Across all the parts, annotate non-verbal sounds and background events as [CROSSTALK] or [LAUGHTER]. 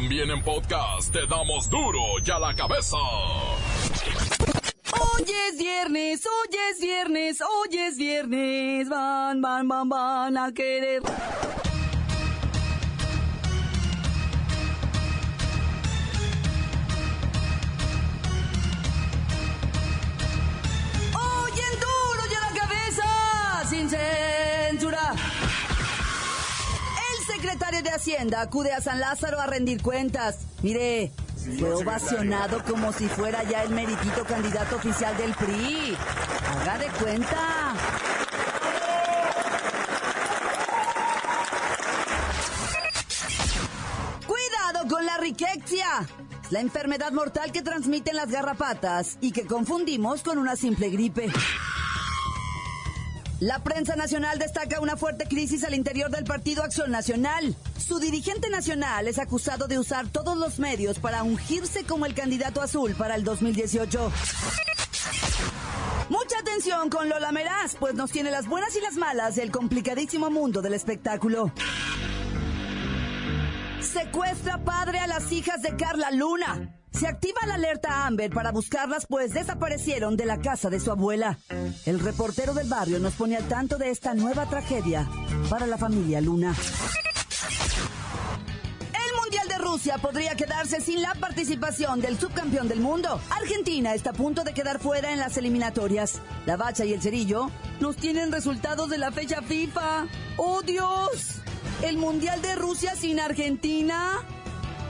También en podcast te damos duro y a la cabeza. Hoy es viernes, hoy es viernes, hoy es viernes. Van, van, van, van a querer. Hoy en duro y la cabeza, sin censura. Secretario de Hacienda acude a San Lázaro a rendir cuentas. Mire, fue ovacionado como si fuera ya el meritito candidato oficial del PRI. Haga de cuenta. Cuidado con la riquexia. La enfermedad mortal que transmiten las garrapatas y que confundimos con una simple gripe. La prensa nacional destaca una fuerte crisis al interior del Partido Acción Nacional. Su dirigente nacional es acusado de usar todos los medios para ungirse como el candidato azul para el 2018. Mucha atención con Lola Meraz, pues nos tiene las buenas y las malas del complicadísimo mundo del espectáculo. Secuestra padre a las hijas de Carla Luna. Se activa la alerta Amber para buscarlas pues desaparecieron de la casa de su abuela. El reportero del barrio nos pone al tanto de esta nueva tragedia para la familia Luna. El Mundial de Rusia podría quedarse sin la participación del subcampeón del mundo. Argentina está a punto de quedar fuera en las eliminatorias. La Bacha y el Cerillo nos tienen resultados de la fecha FIFA. ¡Oh Dios! ¿El Mundial de Rusia sin Argentina?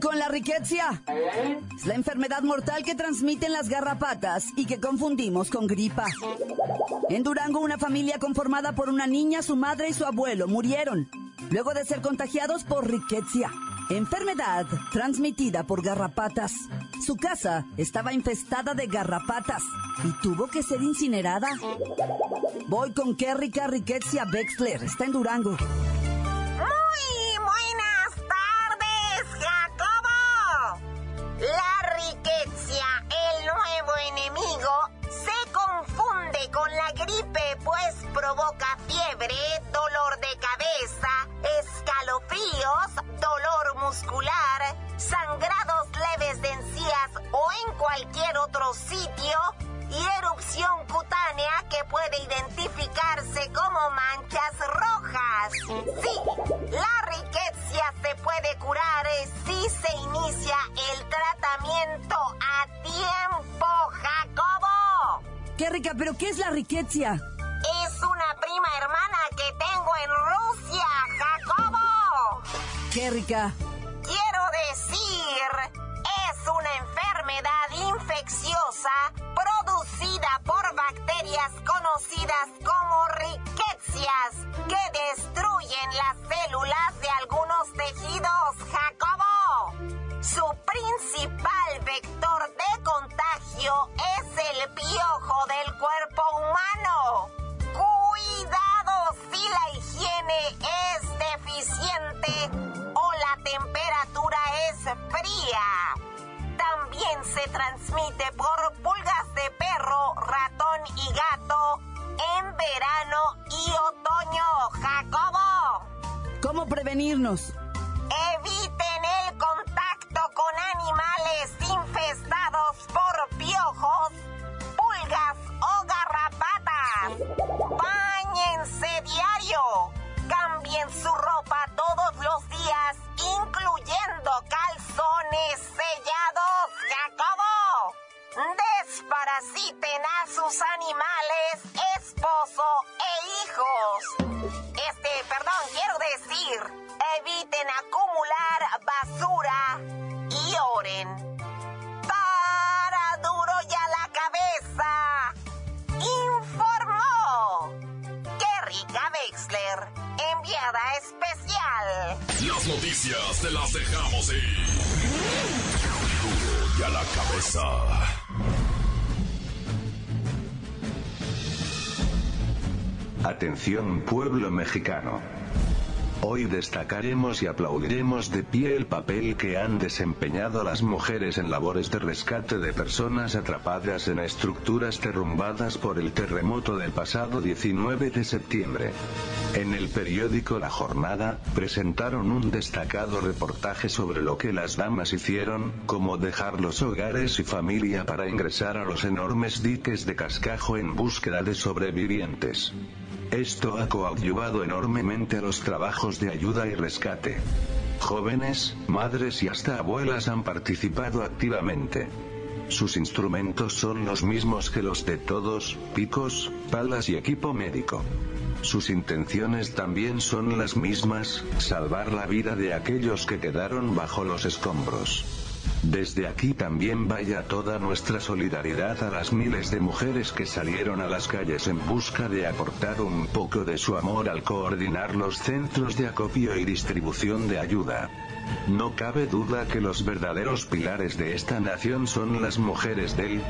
Con la riqueza. Es la enfermedad mortal que transmiten las garrapatas y que confundimos con gripa. En Durango, una familia conformada por una niña, su madre y su abuelo murieron luego de ser contagiados por riqueza, enfermedad transmitida por garrapatas. Su casa estaba infestada de garrapatas y tuvo que ser incinerada. Voy con Kerrika Riquezia Bexler, está en Durango. Dolor de cabeza, escalofríos, dolor muscular, sangrados leves de encías o en cualquier otro sitio y erupción cutánea que puede identificarse como manchas rojas. Sí, la riqueza se puede curar si se inicia el tratamiento a tiempo, Jacobo. Kerrika, ¿pero qué es la riqueza? Jacobo. Kerrika, También se transmite por pulgas de perro, ratón y gato en verano y otoño, Jacobo. ¿cómo prevenirnos? Eviten el contacto con animales infestados por piojos, pulgas o garrapatas. Báñense diario. Cambien su ropa todos los días, incluyendo calzones sellados, capaciten a sus animales, esposo e hijos. Este, perdón, quiero decir, eviten acumular basura y oren. Para duro ya la cabeza. Informó. Kerrika Wexler, enviada especial. Las noticias te las dejamos ir. Duro y a la cabeza. Atención pueblo mexicano. Hoy destacaremos y aplaudiremos de pie el papel que han desempeñado las mujeres en labores de rescate de personas atrapadas en estructuras derrumbadas por el terremoto del pasado 19 de septiembre. En el periódico La Jornada, presentaron un destacado reportaje sobre lo que las damas hicieron, como dejar los hogares y familia para ingresar a los enormes diques de cascajo en búsqueda de sobrevivientes. Esto ha coadyuvado enormemente los trabajos de ayuda y rescate. Jóvenes, madres y hasta abuelas han participado activamente. Sus instrumentos son los mismos que los de todos, picos, palas y equipo médico. Sus intenciones también son las mismas, salvar la vida de aquellos que quedaron bajo los escombros. Desde aquí también vaya toda nuestra solidaridad a las miles de mujeres que salieron a las calles en busca de aportar un poco de su amor al coordinar los centros de acopio y distribución de ayuda. No cabe duda que los verdaderos pilares de esta nación son las mujeres del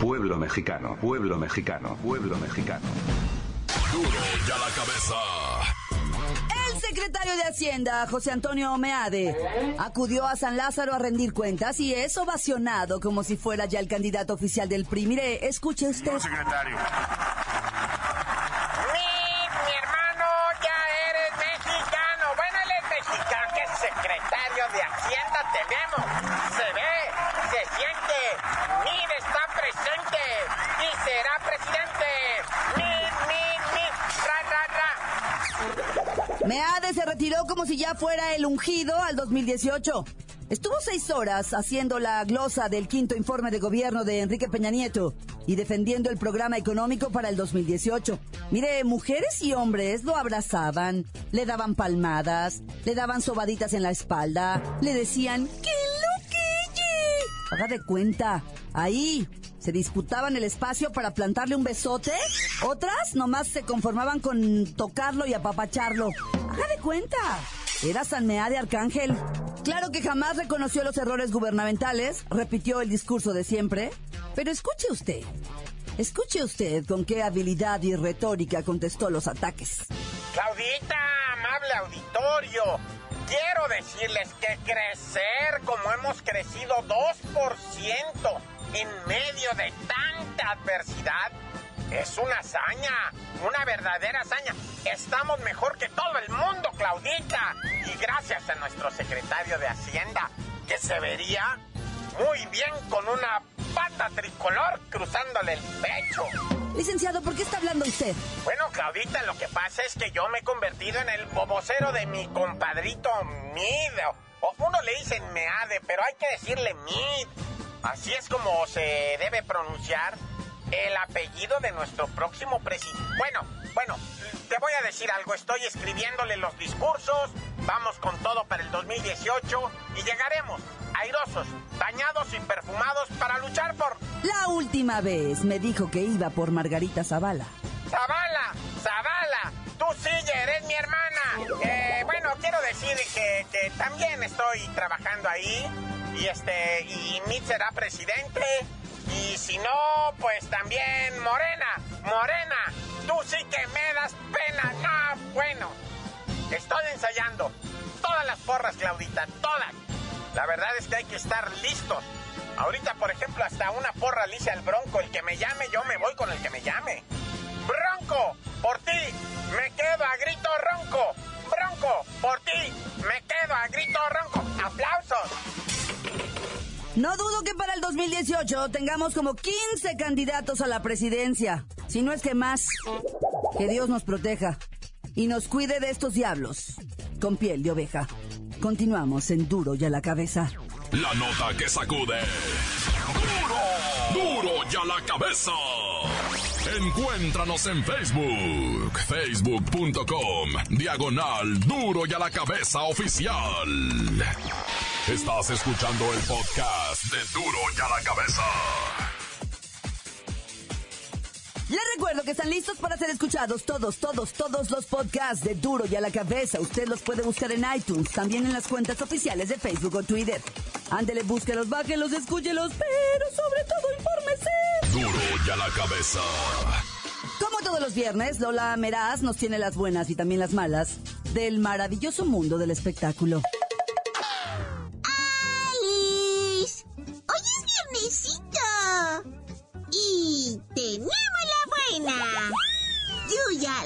pueblo mexicano, pueblo mexicano, pueblo mexicano. Duro y a la cabeza. Secretario de Hacienda, José Antonio Meade, acudió a San Lázaro a rendir cuentas y es ovacionado como si fuera ya el candidato oficial del PRI. Mire, escuche usted. secretario. Meade se retiró como si ya fuera el ungido al 2018. Estuvo seis horas haciendo la glosa del quinto informe de gobierno de Enrique Peña Nieto y defendiendo el programa económico para el 2018. Mire, mujeres y hombres lo abrazaban, le daban palmadas, le daban sobaditas en la espalda, le decían ¡Qué lo que Haga de cuenta, ahí se disputaban el espacio para plantarle un besote, otras nomás se conformaban con tocarlo y apapacharlo. Haga de cuenta. Era San de Arcángel. Claro que jamás reconoció los errores gubernamentales, repitió el discurso de siempre, pero escuche usted. Escuche usted con qué habilidad y retórica contestó los ataques. Claudita, amable auditorio, quiero decirles que crecer como hemos crecido 2% en medio de tanta adversidad es una hazaña, una verdadera hazaña. Estamos mejor que todo el mundo, Claudita. Y gracias a nuestro secretario de Hacienda, que se vería muy bien con una pata tricolor cruzándole el pecho. Licenciado, ¿por qué está hablando usted? Bueno, Claudita, lo que pasa es que yo me he convertido en el bobocero de mi compadrito Mid. O uno le dicen Meade, pero hay que decirle Mid. Así es como se debe pronunciar el apellido de nuestro próximo presidente. Bueno, bueno, te voy a decir algo. Estoy escribiéndole los discursos. Vamos con todo para el 2018 y llegaremos airosos, bañados y perfumados para luchar por La última vez me dijo que iba por Margarita Zavala. Zavala, Zavala, tú sí eres mi hermana. Eh, bueno, quiero decir que, que también estoy trabajando ahí y este y Mitch será presidente y si no, pues también Morena, Morena, tú sí que me das pena. Ah, bueno, estoy ensayando todas las porras, Claudita, todas. La verdad es que hay que estar listos. Ahorita, por ejemplo, hasta una porra le hice al Bronco. El que me llame, yo me voy con el que me llame. Bronco, por ti, me quedo a grito ronco. Bronco, por ti, me quedo a grito ronco. ¡Aplausos! No dudo que para el 2018 tengamos como 15 candidatos a la presidencia. Si no es que más. Que Dios nos proteja y nos cuide de estos diablos. Con piel de oveja. Continuamos en Duro y a la cabeza. La nota que sacude. ¡Duro! ¡Duro y a la cabeza! Encuéntranos en Facebook. Facebook.com. Diagonal Duro y a la cabeza oficial. Estás escuchando el podcast de Duro y a la cabeza. Les recuerdo que están listos para ser escuchados todos, todos, todos los podcasts de Duro y a la cabeza. Usted los puede buscar en iTunes, también en las cuentas oficiales de Facebook o Twitter. Ándele, búsquelos, bájelos, escúchelos, pero sobre todo infórmese. Duro y a la cabeza. Como todos los viernes, Lola Meraz nos tiene las buenas y también las malas del maravilloso mundo del espectáculo.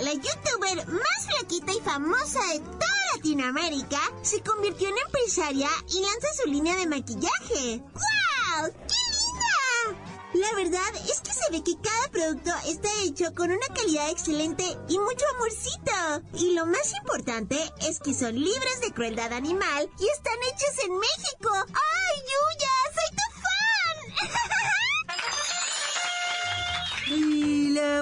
La youtuber más flaquita y famosa de toda Latinoamérica, se convirtió en empresaria y lanza su línea de maquillaje. ¡Guau! ¡Qué linda! La verdad es que se ve que cada producto está hecho con una calidad excelente y mucho amorcito. Y lo más importante es que son libres de crueldad animal y están hechos en México. ¡Ay, Yuya!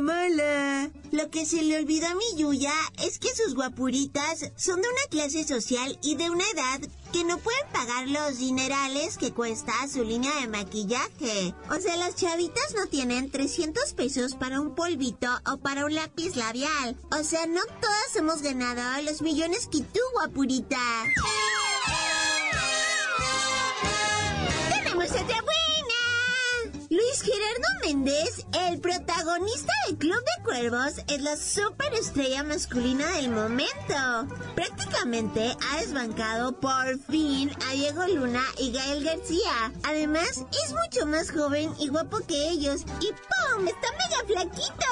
Mala. Lo que se le olvidó a mi Yuya es que sus guapuritas son de una clase social y de una edad que no pueden pagar los dinerales que cuesta su línea de maquillaje. O sea, las chavitas no tienen 300 pesos para un polvito o para un lápiz labial. O sea, no todas hemos ganado los millones que tú, guapurita. Luis Gerardo Méndez, el protagonista del Club de Cuervos, es la superestrella masculina del momento. Prácticamente ha desbancado por fin a Diego Luna y Gael García. Además, es mucho más joven y guapo que ellos. Y ¡pum! ¡Está mega flaquito!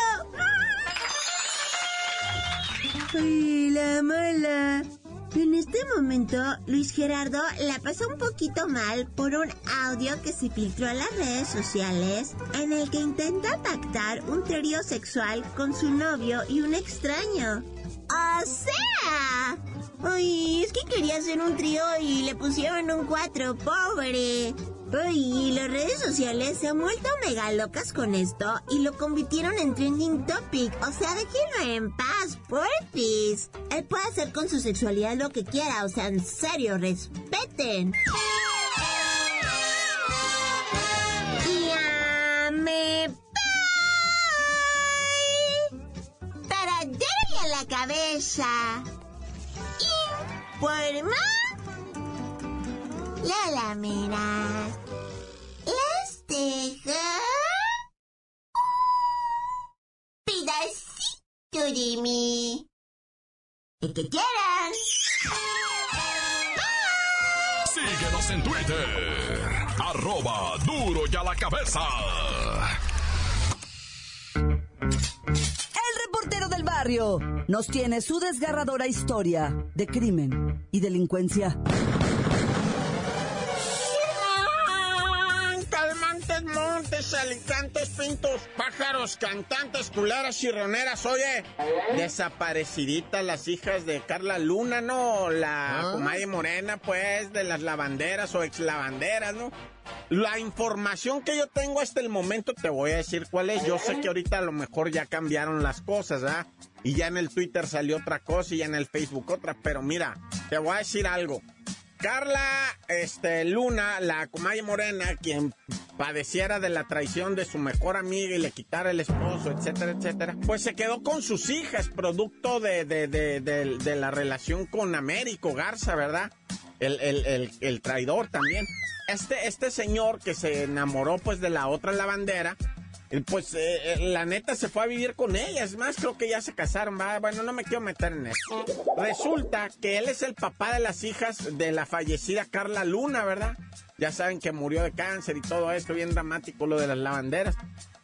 ¡Ay, la mala! En este momento, Luis Gerardo la pasa un poquito mal por un audio que se filtró a las redes sociales en el que intenta pactar un trío sexual con su novio y un extraño. ¡O sea! Ay, es que quería hacer un trío y le pusieron un cuatro, pobre. Ay, las redes sociales se han vuelto mega locas con esto y lo convirtieron en trending topic. O sea, déjenlo en paz, porfis. Él puede hacer con su sexualidad lo que quiera, o sea, en serio, respeten. Llame bye. Para Jerry a la cabeza. Informa. La lamera. Deja. Pedacito de mí. El que quieran. Síguenos en Twitter. Arroba duro y a la cabeza. El reportero del barrio nos tiene su desgarradora historia de crimen y delincuencia. Alicantes, pintos, pájaros, cantantes, culeras, chirroneras. Oye, desapareciditas las hijas de Carla Luna, ¿no? La comadre morena, pues, de las lavanderas o ex lavanderas, ¿no? La información que yo tengo hasta el momento te voy a decir cuál es. Yo sé que ahorita a lo mejor ya cambiaron las cosas, ¿verdad? Y ya en el Twitter salió otra cosa y ya en el Facebook otra. Pero mira, te voy a decir algo. Carla este, Luna, la comadre morena, quien padeciera de la traición de su mejor amiga y le quitara el esposo, etcétera, etcétera, pues se quedó con sus hijas, producto de, de, de, la relación con Américo Garza, ¿verdad? El, el, el, el traidor también. Este, este señor que se enamoró pues de la otra lavandera, pues eh, eh, la neta se fue a vivir con ella. Es más, creo que ya se casaron. ¿va? Bueno, no me quiero meter en eso. Resulta que él es el papá de las hijas de la fallecida Carla Luna, ¿verdad? Ya saben que murió de cáncer y todo esto, bien dramático lo de las lavanderas.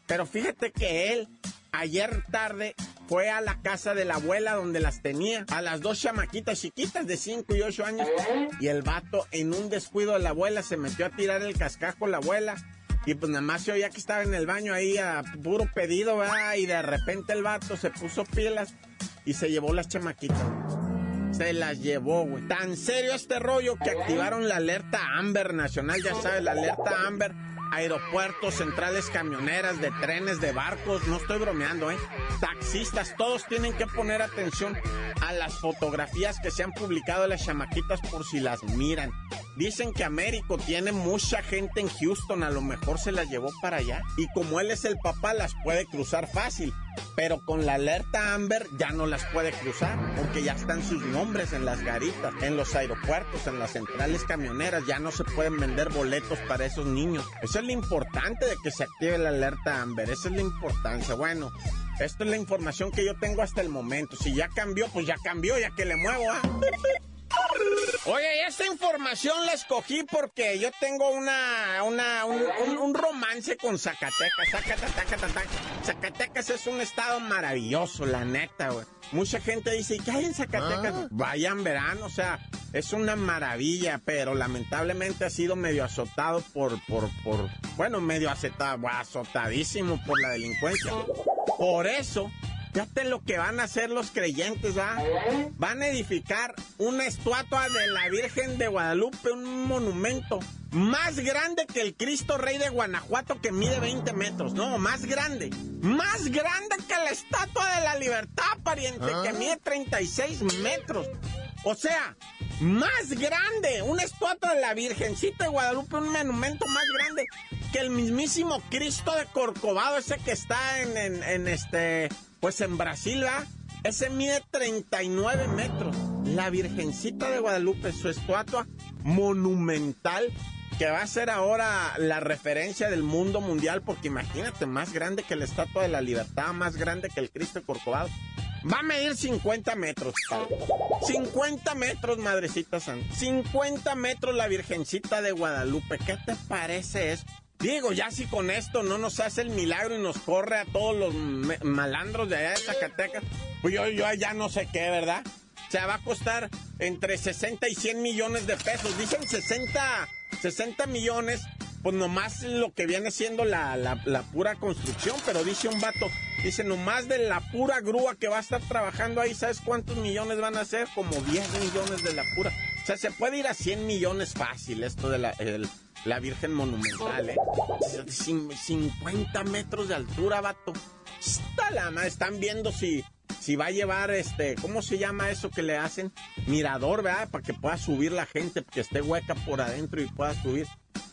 Pero fíjate que él ayer tarde fue a la casa de la abuela donde las tenía, a las dos chamaquitas chiquitas de 5 y 8 años. Y el vato, en un descuido de la abuela, se metió a tirar el cascajo a la abuela. Y pues nada más se oía que estaba en el baño ahí a puro pedido, ¿verdad? Y de repente el vato se puso pilas y se llevó las chamaquitas. Se las llevó, güey. Tan serio este rollo que activaron la alerta Amber Nacional, ya sabes, la alerta Amber. Aeropuertos, centrales camioneras, de trenes, de barcos, no estoy bromeando, ¿eh? Taxistas, todos tienen que poner atención a las fotografías que se han publicado de las chamaquitas por si las miran. Dicen que Américo tiene mucha gente en Houston, a lo mejor se las llevó para allá. Y como él es el papá, las puede cruzar fácil. Pero con la alerta Amber ya no las puede cruzar, porque ya están sus nombres en las garitas, en los aeropuertos, en las centrales camioneras. Ya no se pueden vender boletos para esos niños. Eso es lo importante de que se active la alerta Amber. Esa es la importancia. Bueno, esto es la información que yo tengo hasta el momento. Si ya cambió, pues ya cambió, ya que le muevo, ¿ah? Oye, esta información la escogí porque yo tengo una, una un, romance con Zacatecas. Zacatecas, Zacatecas es un estado maravilloso, la neta, güey. Mucha gente dice, ¿qué hay en Zacatecas? Ah. Vayan, verano, o sea, es una maravilla, pero lamentablemente ha sido medio azotado por, por, por, bueno, medio azotado, azotadísimo por la delincuencia. Por eso Fíjate lo que van a hacer los creyentes, ¿va? Van a edificar una estatua de la Virgen de Guadalupe, un monumento más grande que el Cristo Rey de Guanajuato que mide 20 metros. No, más grande. Más grande que la Estatua de la Libertad, pariente, que ah. mide 36 metros. O sea, más grande. Una estatua de la Virgencita de Guadalupe, un monumento más grande que el mismísimo Cristo de Corcovado, ese que está en, en este pues en Brasil, Ese mide 39 metros. La Virgencita de Guadalupe, su estatua monumental, que va a ser ahora la referencia del mundo mundial, porque imagínate, más grande que la Estatua de la Libertad, más grande que el Cristo Corcovado. Va a medir 50 metros. 50 metros, madrecita santa. 50 metros la Virgencita de Guadalupe. ¿Qué te parece esto? Digo, ya si con esto no nos hace el milagro y nos corre a todos los malandros de allá de Zacatecas, pues yo, yo ya no sé qué, ¿verdad? O sea, va a costar entre 60 y 100 millones de pesos. Dicen 60, 60 millones, pues nomás lo que viene siendo la, la, pura construcción, pero dice un vato, dice nomás de la pura grúa que va a estar trabajando ahí, ¿sabes cuántos millones van a ser? Como 10 millones de la pura. O sea, se puede ir a 100 millones fácil esto de la, la Virgen Monumental, ¿eh? 50 metros de altura, vato. Está la Están viendo si, si va a llevar este, ¿cómo se llama eso que le hacen? Mirador, ¿verdad? Para que pueda subir la gente, que esté hueca por adentro y pueda subir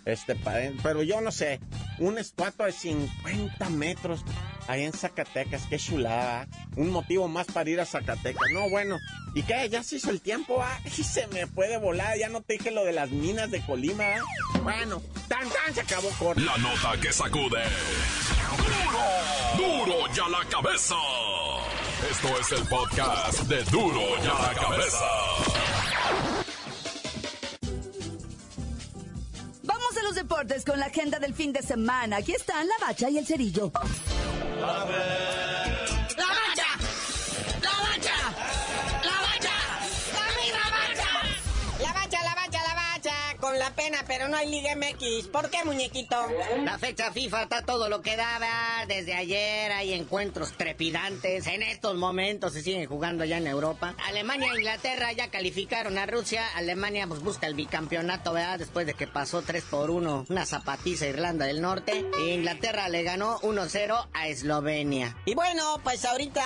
este para Pero yo no sé, una estatua de 50 metros ahí en Zacatecas, qué chulada. Un motivo más para ir a Zacatecas. No, bueno, ¿y qué? Ya se hizo el tiempo, ¿ah? [LAUGHS] Y se me puede volar, ya no te dije lo de las minas de Colima, ¿ah? Bueno, tan tan se acabó corto. La nota que sacude. ¡Duro! ¡Duro ya la cabeza! Esto es el podcast de Duro ya la cabeza. Vamos a los deportes con la agenda del fin de semana. Aquí están la bacha y el cerillo. ¡La Con la pena, pero no hay Liga MX. ¿Por qué, muñequito? La fecha FIFA está todo lo que daba. Desde ayer hay encuentros trepidantes. En estos momentos se siguen jugando ya en Europa. Alemania e Inglaterra ya calificaron a Rusia. Alemania pues, busca el bicampeonato, ¿verdad? Después de que pasó 3 por 1 una zapatiza Irlanda del Norte. E Inglaterra le ganó 1-0 a Eslovenia. Y bueno, pues ahorita,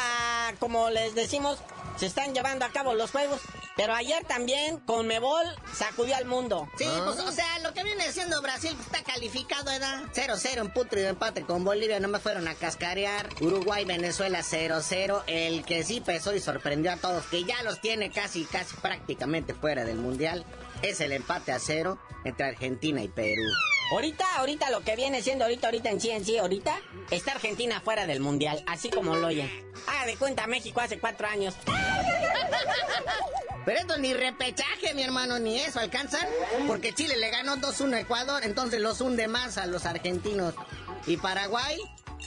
como les decimos, se están llevando a cabo los juegos. Pero ayer también Conmebol sacudió al mundo. Sí, pues o sea, lo que viene siendo Brasil está calificado, ¿verdad? 0-0 en putrido empate con Bolivia, no me fueron a cascarear. Uruguay, Venezuela 0-0. El que sí pesó y sorprendió a todos, que ya los tiene casi, casi prácticamente fuera del Mundial, es el empate a cero entre Argentina y Perú. Ahorita, ahorita lo que viene siendo ahorita, ahorita en sí, en sí, ahorita, está Argentina fuera del Mundial, así como lo oyen. Ah, de cuenta México hace cuatro años. Pero esto ni repechaje, mi hermano, ni eso alcanzan. Porque Chile le ganó 2-1 a Ecuador, entonces los hunde más a los argentinos. Y Paraguay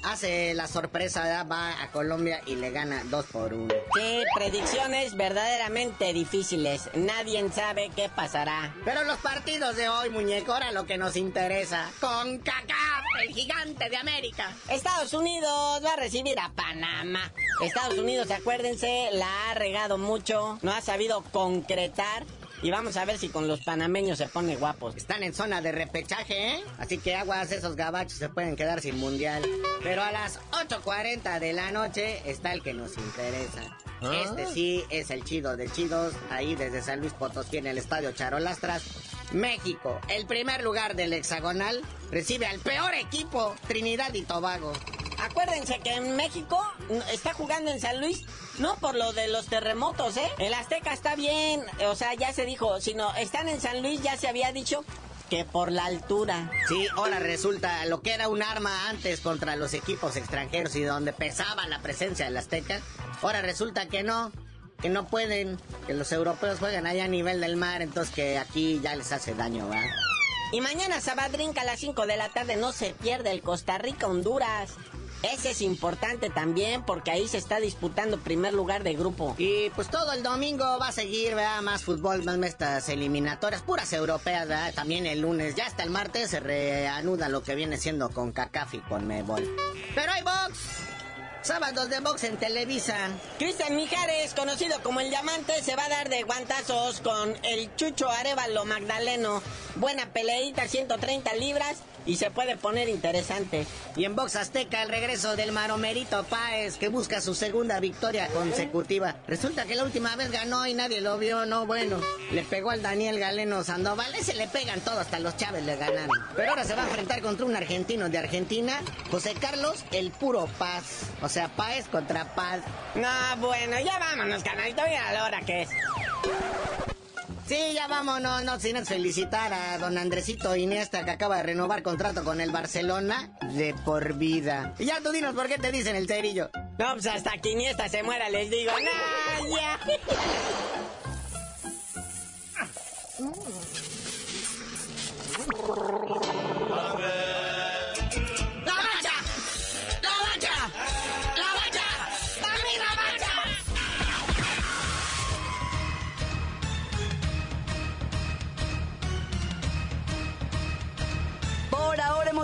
hace la sorpresa, va a Colombia y le gana 2 por 1. Sí, predicciones verdaderamente difíciles. Nadie sabe qué pasará. Pero los partidos de hoy, muñeco, ahora lo que nos interesa. Con Kaká, el gigante de América. Estados Unidos va a recibir a Panamá. Estados Unidos, acuérdense, la ha regado mucho, no ha sabido concretar y vamos a ver si con los panameños se pone guapos. Están en zona de repechaje, ¿eh? Así que aguas, esos gabachos se pueden quedar sin mundial. Pero a las 8.40 de la noche está el que nos interesa. ¿Ah? Este sí es el chido de chidos, ahí desde San Luis Potosí en el estadio Charolastras. México, el primer lugar del hexagonal, recibe al peor equipo, Trinidad y Tobago. Acuérdense que en México está jugando en San Luis, no por lo de los terremotos, ¿eh? El Azteca está bien, o sea, ya se dijo, sino están en San Luis, ya se había dicho que por la altura. Sí, ahora resulta lo que era un arma antes contra los equipos extranjeros y donde pesaba la presencia del Azteca, ahora resulta que no, que no pueden, que los europeos juegan allá a nivel del mar, entonces que aquí ya les hace daño, ¿va? Y mañana Sabadrinca a las 5 de la tarde no se pierde el Costa Rica-Honduras. Ese es importante también porque ahí se está disputando primer lugar de grupo. Y pues todo el domingo va a seguir, ¿verdad? Más fútbol, más estas eliminatorias, puras europeas, ¿verdad? También el lunes, ya hasta el martes se reanuda lo que viene siendo con CACAF y con Mebol. Pero hay box. Sábados de box en Televisa. Cristian Mijares, conocido como el Diamante, se va a dar de guantazos con el Chucho Arevalo Magdaleno. Buena peleita, 130 libras y se puede poner interesante. Y en Box Azteca el regreso del Maromerito Páez que busca su segunda victoria consecutiva. Resulta que la última vez ganó y nadie lo vio, no bueno. Le pegó al Daniel Galeno Sandoval, ese le pegan todo, hasta los Chávez le ganaron. Pero ahora se va a enfrentar contra un argentino de Argentina, José Carlos el Puro Paz. O sea, Páez contra Paz. No, bueno, ya vámonos, canalito, mira la hora que es. Sí, ya vámonos, no sin felicitar a don Andresito Iniesta que acaba de renovar contrato con el Barcelona de por vida. Y ya tú dinos por qué te dicen el cerillo. No, pues hasta que Iniesta se muera les digo, ¡nah,